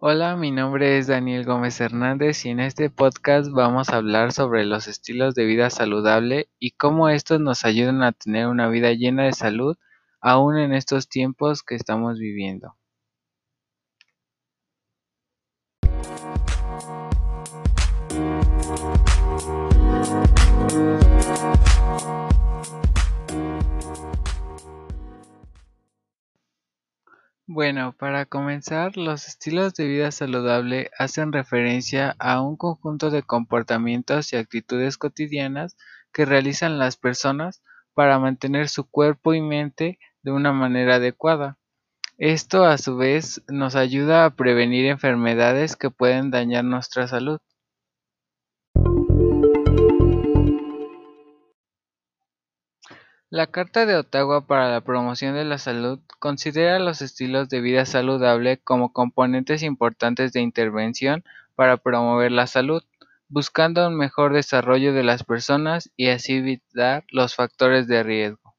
Hola, mi nombre es Daniel Gómez Hernández y en este podcast vamos a hablar sobre los estilos de vida saludable y cómo estos nos ayudan a tener una vida llena de salud aún en estos tiempos que estamos viviendo. Bueno, para comenzar, los estilos de vida saludable hacen referencia a un conjunto de comportamientos y actitudes cotidianas que realizan las personas para mantener su cuerpo y mente de una manera adecuada. Esto a su vez nos ayuda a prevenir enfermedades que pueden dañar nuestra salud. La Carta de Ottawa para la Promoción de la Salud considera los estilos de vida saludable como componentes importantes de intervención para promover la salud, buscando un mejor desarrollo de las personas y así evitar los factores de riesgo.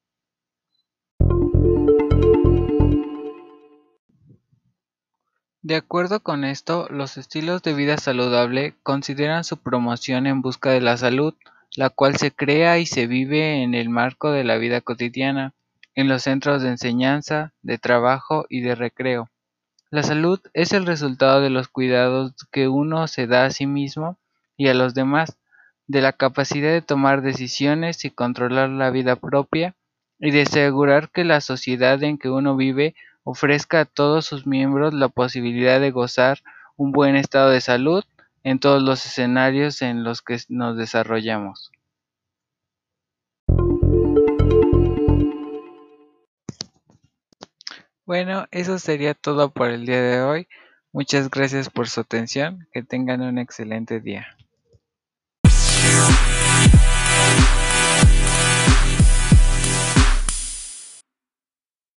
De acuerdo con esto, los estilos de vida saludable consideran su promoción en busca de la salud, la cual se crea y se vive en el marco de la vida cotidiana, en los centros de enseñanza, de trabajo y de recreo. La salud es el resultado de los cuidados que uno se da a sí mismo y a los demás, de la capacidad de tomar decisiones y controlar la vida propia, y de asegurar que la sociedad en que uno vive ofrezca a todos sus miembros la posibilidad de gozar un buen estado de salud en todos los escenarios en los que nos desarrollamos. Bueno, eso sería todo por el día de hoy. Muchas gracias por su atención. Que tengan un excelente día.